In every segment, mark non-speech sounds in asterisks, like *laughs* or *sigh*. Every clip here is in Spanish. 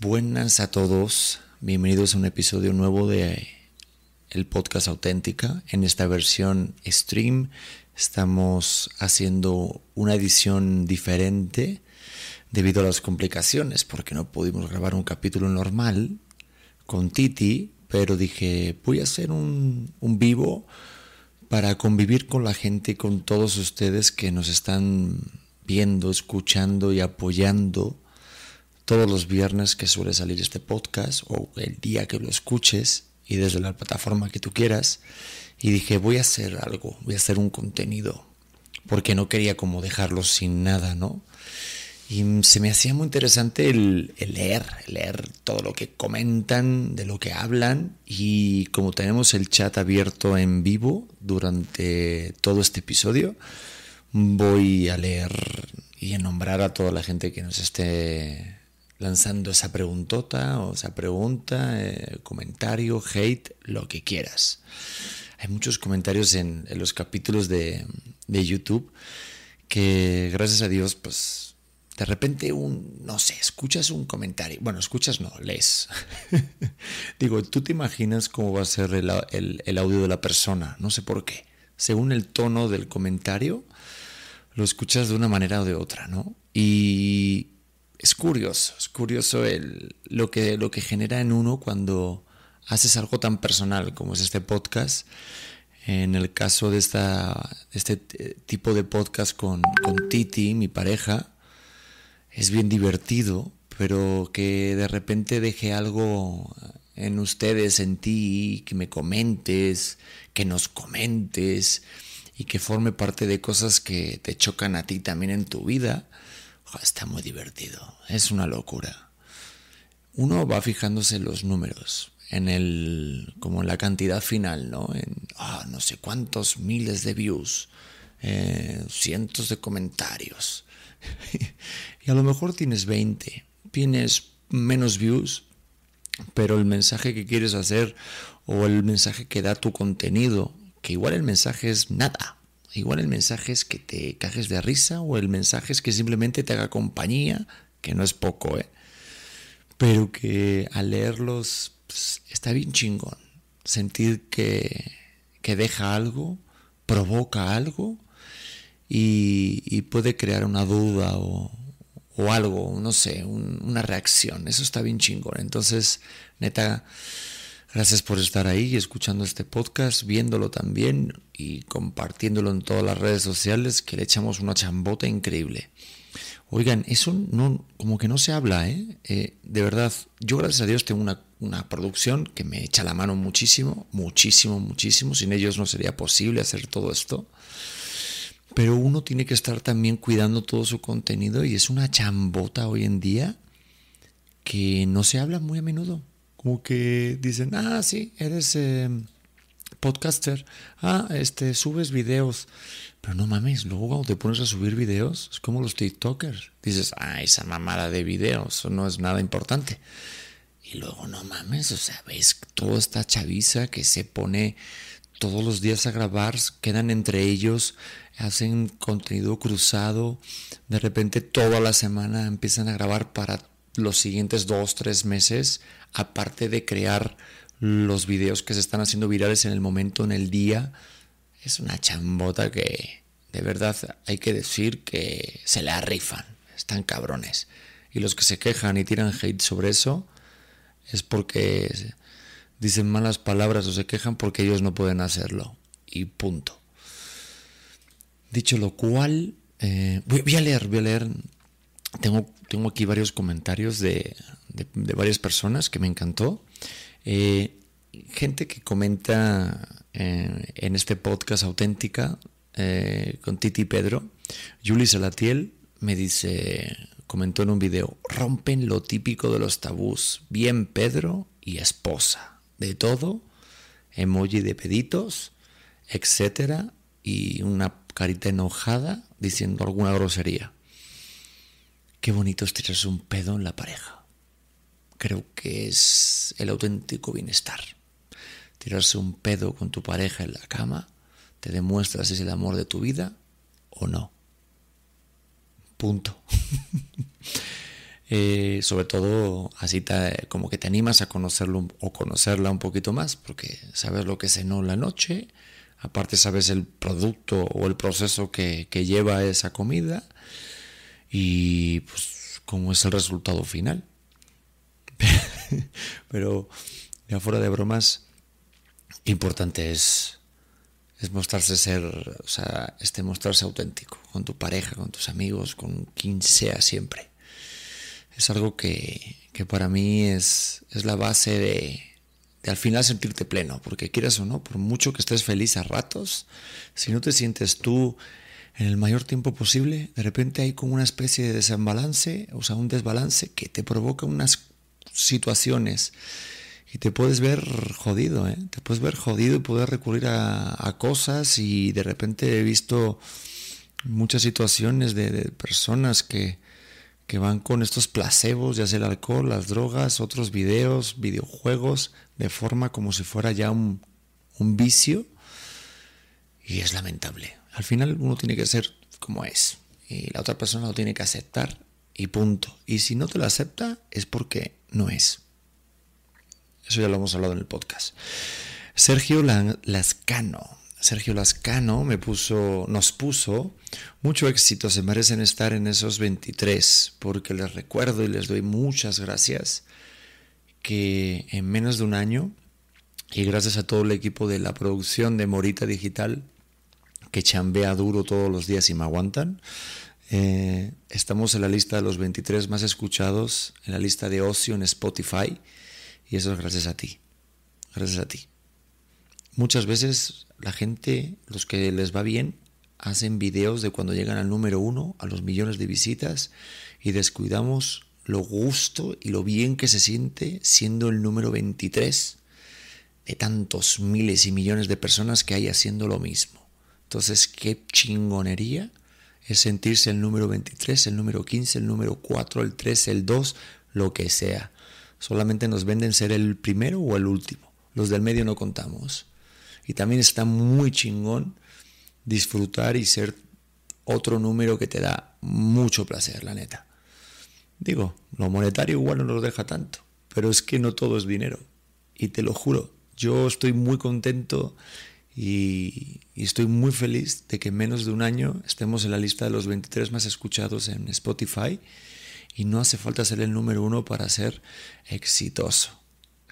Buenas, a todos. Bienvenidos a un episodio nuevo de el podcast Auténtica. En esta versión stream estamos haciendo una edición diferente debido a las complicaciones, porque no pudimos grabar un capítulo normal con Titi, pero dije, voy a hacer un, un vivo para convivir con la gente, con todos ustedes que nos están viendo, escuchando y apoyando todos los viernes que suele salir este podcast o el día que lo escuches y desde la plataforma que tú quieras. Y dije, voy a hacer algo, voy a hacer un contenido, porque no quería como dejarlo sin nada, ¿no? Y se me hacía muy interesante el, leer, leer todo lo que comentan, de lo que hablan. Y como tenemos el chat abierto en vivo durante todo este episodio, voy a leer y a nombrar a toda la gente que nos esté lanzando esa preguntota o esa pregunta, eh, comentario, hate, lo que quieras. Hay muchos comentarios en, los capítulos de, de, YouTube que gracias a Dios, pues de repente un, no sé, escuchas un comentario, bueno, escuchas no, lees. *laughs* Digo, tú te imaginas cómo va a ser el, el, el audio de la persona, no sé por qué. Según el tono del comentario, lo escuchas de una manera o de otra, ¿no? Y es curioso, es curioso el, lo, que, lo que genera en uno cuando haces algo tan personal como es este podcast. En el caso de, esta, este tipo de podcast con, con Titi, mi pareja, es bien divertido, pero que de repente deje algo en ustedes, en ti, que me comentes, que nos comentes y que forme parte de cosas que te chocan a ti también en tu vida está muy divertido, es una locura. Uno va fijándose en los números, en el, como en la cantidad final, ¿no? En, ah, no sé cuántos miles de views, eh, cientos de comentarios. *laughs* y a lo mejor tienes 20, tienes menos views, pero el mensaje que quieres hacer o el mensaje que da tu contenido, que igual el mensaje es nada, Igual el mensaje es que te cajes de risa o el mensaje es que simplemente te haga compañía, que no es poco, ¿eh? Pero que al leerlos pues, está bien chingón. Sentir que, que deja algo, provoca algo y, puede crear una duda o, o algo, no sé, una reacción. Eso está bien chingón. Entonces, neta, Gracias por estar ahí escuchando este podcast, viéndolo también y compartiéndolo en todas las redes sociales, que le echamos una chambota increíble. Oigan, eso no, como que no se habla, ¿eh? ¿eh? de verdad, yo gracias a Dios tengo una, una, producción que me echa la mano muchísimo, muchísimo, muchísimo. Sin ellos no sería posible hacer todo esto. Pero uno tiene que estar también cuidando todo su contenido y es una chambota hoy en día que no se habla muy a menudo como que dicen, ah, sí, eres em, podcaster, ah, este, subes videos. Pero no mames, luego te pones a subir videos, es como los TikTokers. Dices, ah, esa mamada de videos, eso no es nada importante. Y luego no mames, o sea, ves toda esta chaviza que se pone todos los días a grabar, quedan entre ellos, hacen contenido cruzado, de repente toda la semana empiezan a grabar para los siguientes dos, tres meses, aparte de crear los videos que se están haciendo virales en el momento, en el día, es una chambota que de verdad hay que decir que se la rifan, están cabrones. Y los que se quejan y tiran hate sobre eso es porque dicen malas palabras o se quejan porque ellos no pueden hacerlo. Y punto. Dicho lo cual, eh, voy, a leer, voy a leer tengo, tengo aquí varios comentarios de, varias personas que me encantó. Eh, gente que comenta eh, en este podcast auténtica eh, con Titi Pedro. Juli Salatiel me dice, comentó en un video, rompen lo típico de los tabús. Bien Pedro y esposa. De todo, emoji de peditos, etcétera, y una carita enojada diciendo alguna grosería. Qué bonito es tirarse un pedo en la pareja. Creo que es el auténtico bienestar. Tirarse un pedo con tu pareja en la cama te demuestra si es el amor de tu vida o no. Punto. *laughs* Eh, sobre todo así como que te animas a conocerlo o conocerla un poquito más, porque sabes lo que cenó la noche, aparte sabes el producto o el proceso que, que lleva esa comida y pues cómo es el resultado final. *laughs* Pero ya fuera de bromas, importante es, es mostrarse ser, o sea, este mostrarse auténtico con tu pareja, con tus amigos, con quien sea siempre. Es algo que, que para mí es, es la base de, de al final sentirte pleno, porque quieras o no, por mucho que estés feliz a ratos, si no te sientes tú en el mayor tiempo posible, de repente hay como una especie de desembalance, o sea, un desbalance que te provoca unas situaciones y te puedes ver jodido, ¿eh? te puedes ver jodido y puedes recurrir a, cosas y de repente he visto muchas situaciones de, personas que, que, van con estos placebos, ya sea el alcohol, las drogas, otros videos, videojuegos, de forma como si fuera ya un vicio y es lamentable. Al final uno tiene que ser como es y la otra persona lo tiene que aceptar y punto. Y si no te lo acepta es porque no es. Eso ya lo hemos hablado en el podcast. Sergio Lascano. Sergio Lascano me puso, nos puso mucho éxito. Se merecen estar en esos 23 porque les recuerdo y les doy muchas gracias que en menos de un año y gracias a todo el equipo de la producción de Morita Digital que chambea duro todos los días y me aguantan, eh, estamos en la lista de los 23 más escuchados, en la lista de ocio en Spotify, y eso es gracias a ti. Gracias a ti. Muchas veces la gente, los que les va bien, hacen videos de cuando llegan al número uno, a los millones de visitas, y descuidamos lo gusto y lo bien que se siente siendo el número 23 de tantos miles y millones de personas que hay haciendo lo mismo. Entonces, qué chingonería es sentirse el número 23, el número 15, el número 4, el 3, el 2, lo que sea. Solamente nos venden ser el primero o el último. Los del medio no contamos. Y también está muy chingón disfrutar y ser otro número que te da mucho placer, la neta. Digo, lo monetario igual no nos deja tanto, pero es que no todo es dinero. Y te lo juro, yo estoy muy contento y, estoy muy feliz de que en menos de un año estemos en la lista de los 23 más escuchados en Spotify y no hace falta ser el número uno para ser exitoso.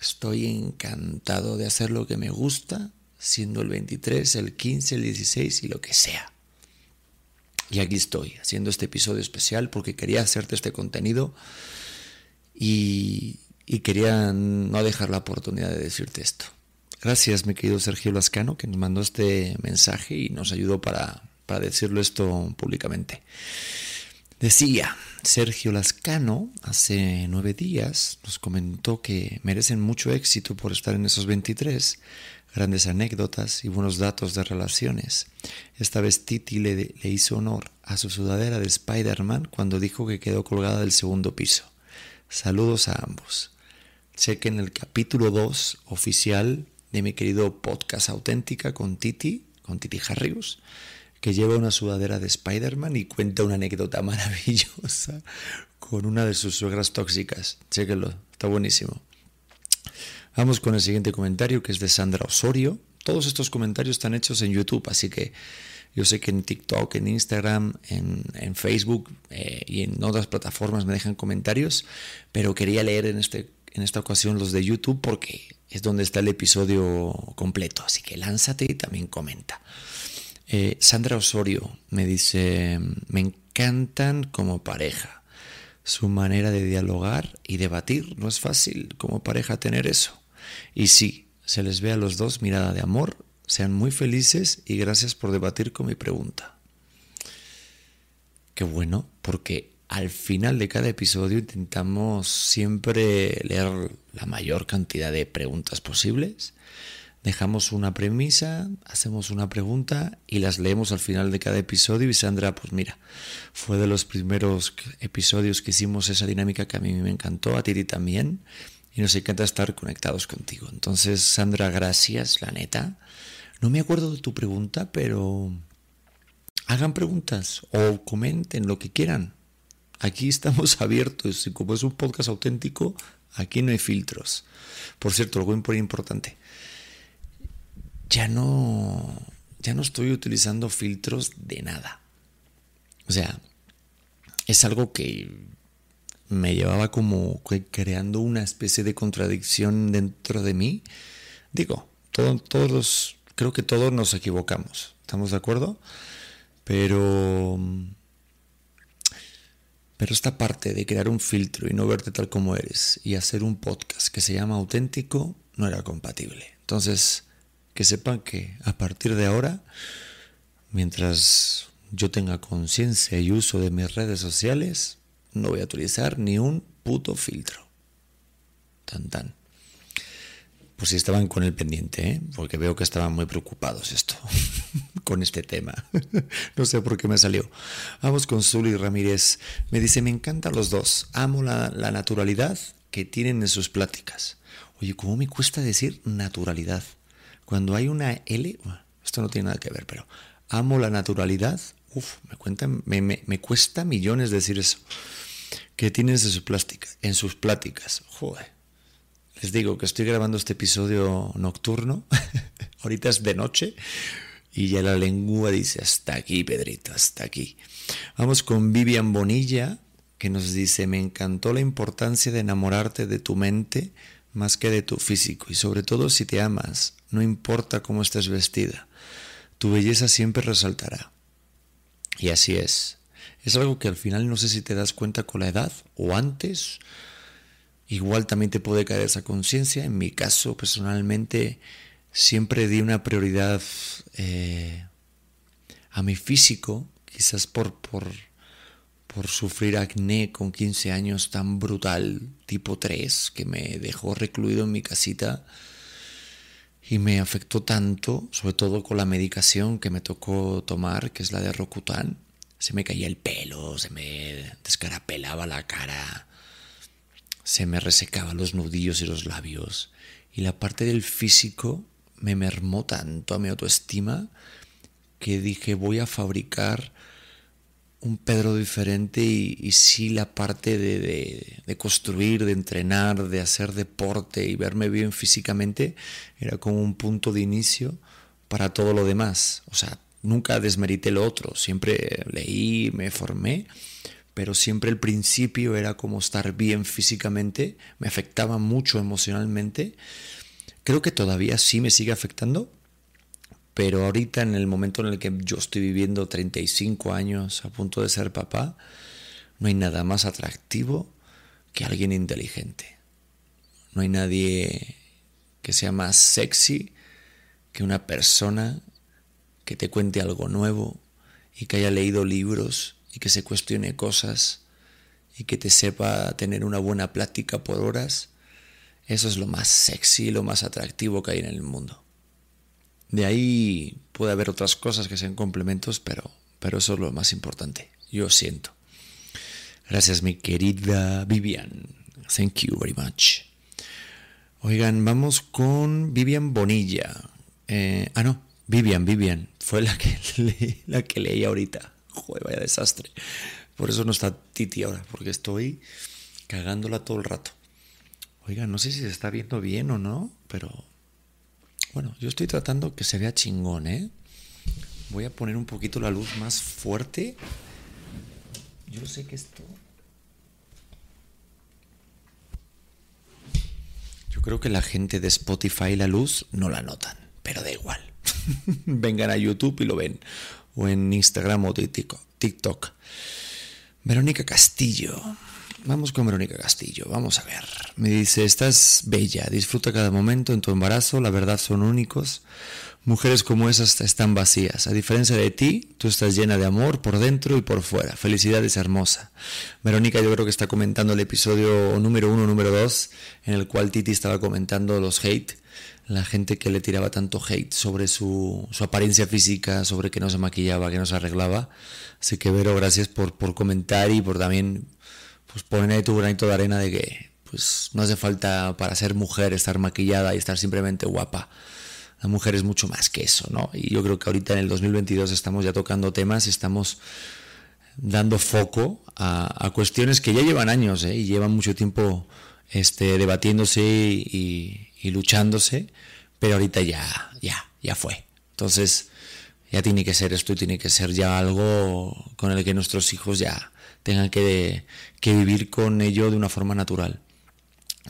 Estoy encantado de hacer lo que me gusta, siendo el 23, el 15, el 16 y lo que sea. Y aquí estoy, haciendo este episodio especial porque quería hacerte este contenido y, y quería no dejar la oportunidad de decirte esto. Gracias, mi querido Sergio Lascano, que nos mandó este mensaje y nos ayudó para, para decirlo esto públicamente. Decía, Sergio Lascano hace nueve días nos comentó que merecen mucho éxito por estar en esos 23, grandes anécdotas y buenos datos de relaciones. Esta vez Titi le, le hizo honor a su sudadera de Spider-Man cuando dijo que quedó colgada del segundo piso. Saludos a ambos. Chequen el capítulo 2 oficial de mi querido podcast auténtica con Titi, con Titi Harrius, que lleva una sudadera de Spider-Man y cuenta una anécdota maravillosa con una de sus suegras tóxicas. Chéquenlo, está buenísimo. Vamos con el siguiente comentario que es de Sandra Osorio. Todos estos comentarios están hechos en YouTube, así que yo sé que en TikTok, en Instagram, en, Facebook eh, y en otras plataformas me dejan comentarios, pero quería leer en, este, en esta ocasión los de YouTube porque es donde está el episodio completo. Así que lánzate y también comenta. Eh, Sandra Osorio me dice, me encantan como pareja. Su manera de dialogar y debatir no es fácil como pareja tener eso. Y sí, se les ve a los dos mirada de amor. Sean muy felices y gracias por debatir con mi pregunta. Qué bueno, porque al final de cada episodio intentamos siempre leer la mayor cantidad de preguntas posibles. Dejamos una premisa, hacemos una pregunta y las leemos al final de cada episodio. Y Sandra, pues mira, fue de los primeros episodios que hicimos esa dinámica que a mí me encantó, a ti también. Y nos encanta estar conectados contigo. Entonces, Sandra, gracias, la neta. No me acuerdo de tu pregunta, pero hagan preguntas o comenten lo que quieran Aquí estamos *laughs* abiertos y como es un podcast auténtico, aquí no hay filtros. Por cierto, algo muy importante. Ya no, ya no estoy utilizando filtros de nada. O sea, es algo que me llevaba como creando una especie de contradicción dentro de mí. Digo, todos, creo que todos nos equivocamos, ¿estamos de acuerdo? Pero, pero esta parte de crear un filtro y no verte tal como eres y hacer un podcast que se llama auténtico no era compatible. Entonces, que sepan que a partir de ahora, mientras yo tenga conciencia y uso de mis redes sociales, no voy a utilizar ni un puto filtro. Tan tan. Por si estaban con el pendiente, ¿eh? porque veo que estaban muy preocupados esto, *laughs* con este tema. *laughs* no sé por qué me salió. Vamos con Zuli Ramírez. Me dice, me encantan los dos. Amo la, naturalidad que tienen en sus pláticas. Oye, ¿cómo me cuesta decir naturalidad? Cuando hay una L, esto no tiene nada que ver, pero amo la naturalidad. Uf, me, cuenta, me, cuesta millones decir eso que tienes en sus, plásticas, en sus pláticas. Joder. Les digo que estoy grabando este episodio nocturno. *laughs* Ahorita es de noche. Y ya la lengua dice, hasta aquí, Pedrito, hasta aquí. Vamos con Vivian Bonilla, que nos dice, me encantó la importancia de enamorarte de tu mente más que de tu físico. Y sobre todo si te amas, no importa cómo estés vestida, tu belleza siempre resaltará. Y así es. Es algo que al final no sé si te das cuenta con la edad o antes. Igual también te puede caer esa conciencia. En mi caso, personalmente, siempre di una prioridad eh, a mi físico, quizás por, por, por sufrir acné con 15 años tan brutal, tipo 3, que me dejó recluido en mi casita y me afectó tanto, sobre todo con la medicación que me tocó tomar, que es la de Rocutan se me caía el pelo, se me descarapelaba la cara, se me resecaba los nudillos y los labios. Y la parte del físico me mermó tanto a mi autoestima que dije voy a fabricar un Pedro diferente y, sí la parte de, de, construir, de entrenar, de hacer deporte y verme bien físicamente era como un punto de inicio para todo lo demás. O sea, nunca desmerité lo otro, siempre leí, me formé, pero siempre el principio era como estar bien físicamente, me afectaba mucho emocionalmente. Creo que todavía sí me sigue afectando, pero ahorita en el momento en el que yo estoy viviendo 35 años a punto de ser papá, no hay nada más atractivo que alguien inteligente. No hay nadie que sea más sexy que una persona que te cuente algo nuevo y que haya leído libros y que se cuestione cosas y que te sepa tener una buena plática por horas, eso es lo más sexy, lo más atractivo que hay en el mundo. De ahí puede haber otras cosas que sean complementos, pero, pero eso es lo más importante, yo siento. Gracias mi querida Vivian. Thank you very much. Oigan, vamos con Vivian Bonilla. Eh, ah, no, Vivian, Vivian, fue la que, *laughs* la que leí ahorita. Joder, vaya desastre. Por eso no está Titi ahora, porque estoy cagándola todo el rato. Oiga, no sé si se está viendo bien o no, pero bueno, yo estoy tratando que se vea chingón, ¿eh? Voy a poner un poquito la luz más fuerte. Yo sé que esto... Yo creo que la gente de Spotify la luz no la notan, pero da igual. *laughs* vengan a YouTube y lo ven. O en Instagram o TikTok. Verónica Castillo. Vamos con Verónica Castillo, vamos a ver. Me dice, estás bella, disfruta cada momento en tu embarazo, la verdad son únicos. Mujeres como esas están vacías. A diferencia de ti, tú estás llena de amor por dentro y por fuera. Felicidades, hermosa. Verónica yo creo que está comentando el episodio número uno, número dos, en el cual Titi estaba comentando los hate la gente que le tiraba tanto hate sobre su, su, apariencia física, sobre que no se maquillaba, que no se arreglaba. Así que Vero, gracias por, por comentar y por también pues, poner ahí tu granito de arena de que pues no hace falta para ser mujer estar maquillada y estar simplemente guapa. La mujer es mucho más que eso, ¿no? Y yo creo que ahorita en el 2022 estamos ya tocando temas, estamos dando foco a, cuestiones que ya llevan años ¿eh? y llevan mucho tiempo este, debatiéndose y, luchándose, pero ahorita ya, ya, ya fue. Entonces, ya tiene que ser esto y tiene que ser ya algo con el que nuestros hijos ya tengan que, que vivir con ello de una forma natural.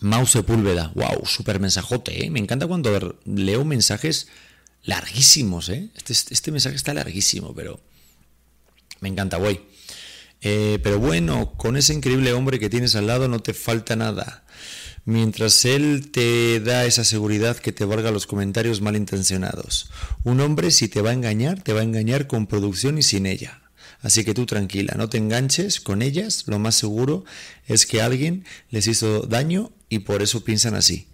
Mouse Sepúlveda, wow, súper mensajote, ¿eh? me encanta cuando leo mensajes larguísimos, ¿eh? este, este mensaje está larguísimo, pero me encanta, voy. Eh, pero bueno, con ese increíble hombre que tienes al lado no te falta nada. Mientras él te da esa seguridad que te valga los comentarios malintencionados. Un hombre si te va a engañar, te va a engañar con producción y sin ella. Así que tú tranquila, no te enganches con ellas, lo más seguro es que alguien les hizo daño y por eso piensan así.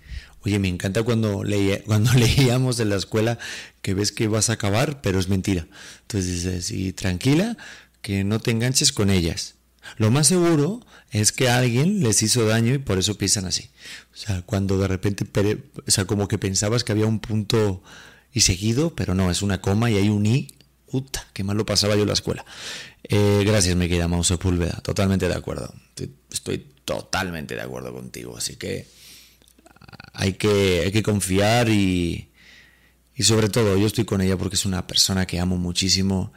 Oye, me encanta cuando, leía, *laughs* cuando leíamos en la escuela que ves que vas a acabar, pero es mentira. Entonces dices, tranquila, que no te enganches con ellas. Lo más seguro es que alguien les hizo daño y por eso piensan así. O sea, cuando de repente, o sea, como que pensabas que había un punto y seguido, pero no, es una coma y hay un i. Puta, qué mal lo pasaba yo en la escuela. Eh, gracias, mi querida Mauso Púlveda. Totalmente de acuerdo. Estoy totalmente de acuerdo contigo. Así que hay que, hay que confiar y, y sobre todo yo estoy con ella porque es una persona que amo muchísimo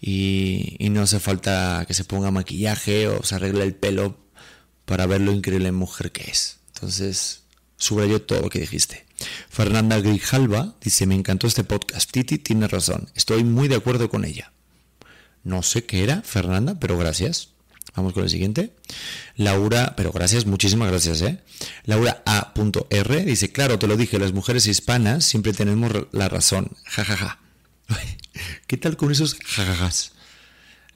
y, no hace falta que se ponga maquillaje o se arregle el pelo para ver lo increíble mujer que es. Entonces, subrayo todo lo que dijiste. Fernanda Grijalva dice, me encantó este podcast. Titi tiene razón, estoy muy de acuerdo con ella. No sé qué era, Fernanda, pero gracias. Vamos con el siguiente. Laura, pero gracias, muchísimas gracias, ¿eh? Laura A.R. dice, claro, te lo dije, las mujeres hispanas siempre tenemos la razón. Ja, ja, ja. ¿Qué tal con esos jajajas?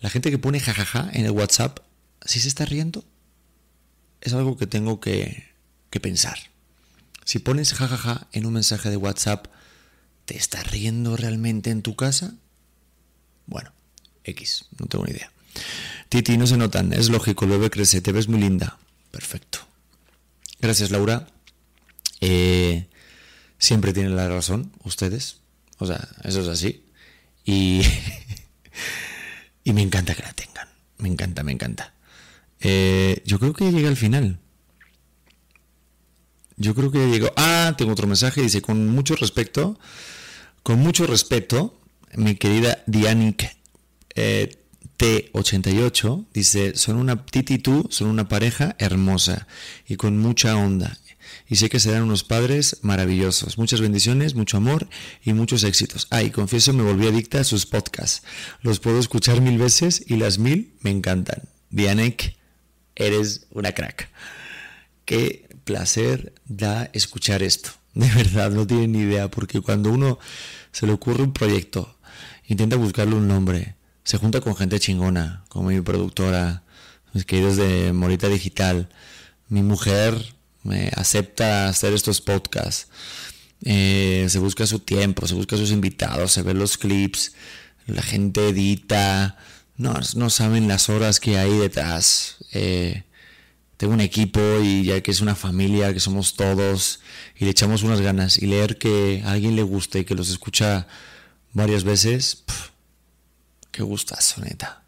La gente que pone jajaja en el WhatsApp, ¿sí se está riendo? Es algo que tengo que, que pensar. Si pones jajaja en un mensaje de WhatsApp, ¿te estás riendo realmente en tu casa? Bueno, X, no tengo ni idea. Titi, no se notan, es lógico, el bebé crece, te ves muy linda. Perfecto. Gracias, Laura. Eh, siempre tienen la razón, ustedes. O sea, eso es así. Y, *laughs* y me encanta que la tengan. Me encanta, me encanta. Eh, yo creo que llega al final. Yo creo que ya llegó. Ah, tengo otro mensaje. Dice, con mucho respeto, con mucho respeto, mi querida Dianic eh, T88, dice, son una, Titi y tú son una pareja hermosa y con mucha onda y sé que serán unos padres maravillosos. Muchas bendiciones, mucho amor y muchos éxitos. Ay, confieso, me volví adicta a sus podcasts. Los puedo escuchar mil veces y las mil me encantan. Dianek, eres una crack. Qué placer da escuchar esto. De verdad, no tienen ni idea, porque cuando uno se le ocurre un proyecto, intenta buscarle un nombre, se junta con gente chingona, como mi productora, mis queridos de Morita Digital, mi mujer, me acepta hacer estos podcasts. Eh, se busca su tiempo, se busca sus invitados, se ven los clips, la gente edita, no, no saben las horas que hay detrás. Eh, tengo un equipo y ya que es una familia, que somos todos y le echamos unas ganas y leer que a alguien le guste y que los escucha varias veces, qué gustazo, neta.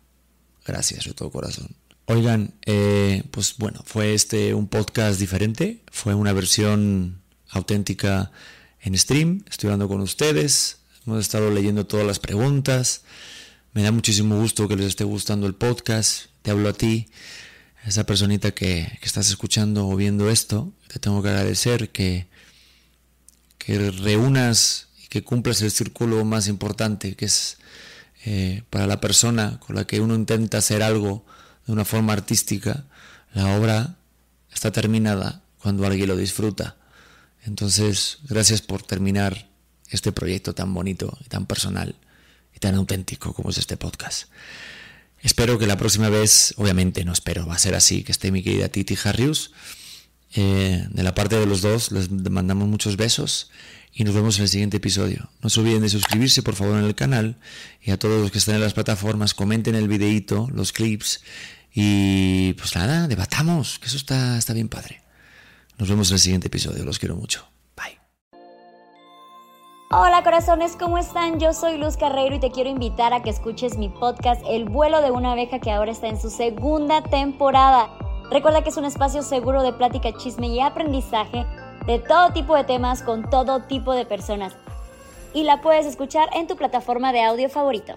Gracias de todo corazón. Oigan, eh, pues bueno, fue este un podcast diferente, fue una versión auténtica en stream, estoy hablando con ustedes, hemos estado leyendo todas las preguntas, me da muchísimo gusto que les esté gustando el podcast, te hablo a ti, esa personita que, estás escuchando o viendo esto, te tengo que agradecer que, que reúnas y que cumplas el círculo más importante, que es eh, para la persona con la que uno intenta hacer algo, de una forma artística, la obra está terminada cuando alguien lo disfruta. Entonces, gracias por terminar este proyecto tan bonito y tan personal y tan auténtico como es este podcast. Espero que la próxima vez, obviamente no espero, va a ser así, que esté mi querida Titi Harrius. Eh, de la parte de los dos, les mandamos muchos besos y nos vemos en el siguiente episodio. No se olviden de suscribirse por favor en el canal y a todos los que están en las plataformas comenten el videíto, los clips y pues nada, debatamos, que eso está, está bien padre. Nos vemos en el siguiente episodio, los quiero mucho. Hola corazones, ¿cómo están? Yo soy Luz Carreiro y te quiero invitar a que escuches mi podcast El vuelo de una abeja que ahora está en su segunda temporada. Recuerda que es un espacio seguro de plática, chisme y aprendizaje de todo tipo de temas con todo tipo de personas. Y la puedes escuchar en tu plataforma de audio favorito.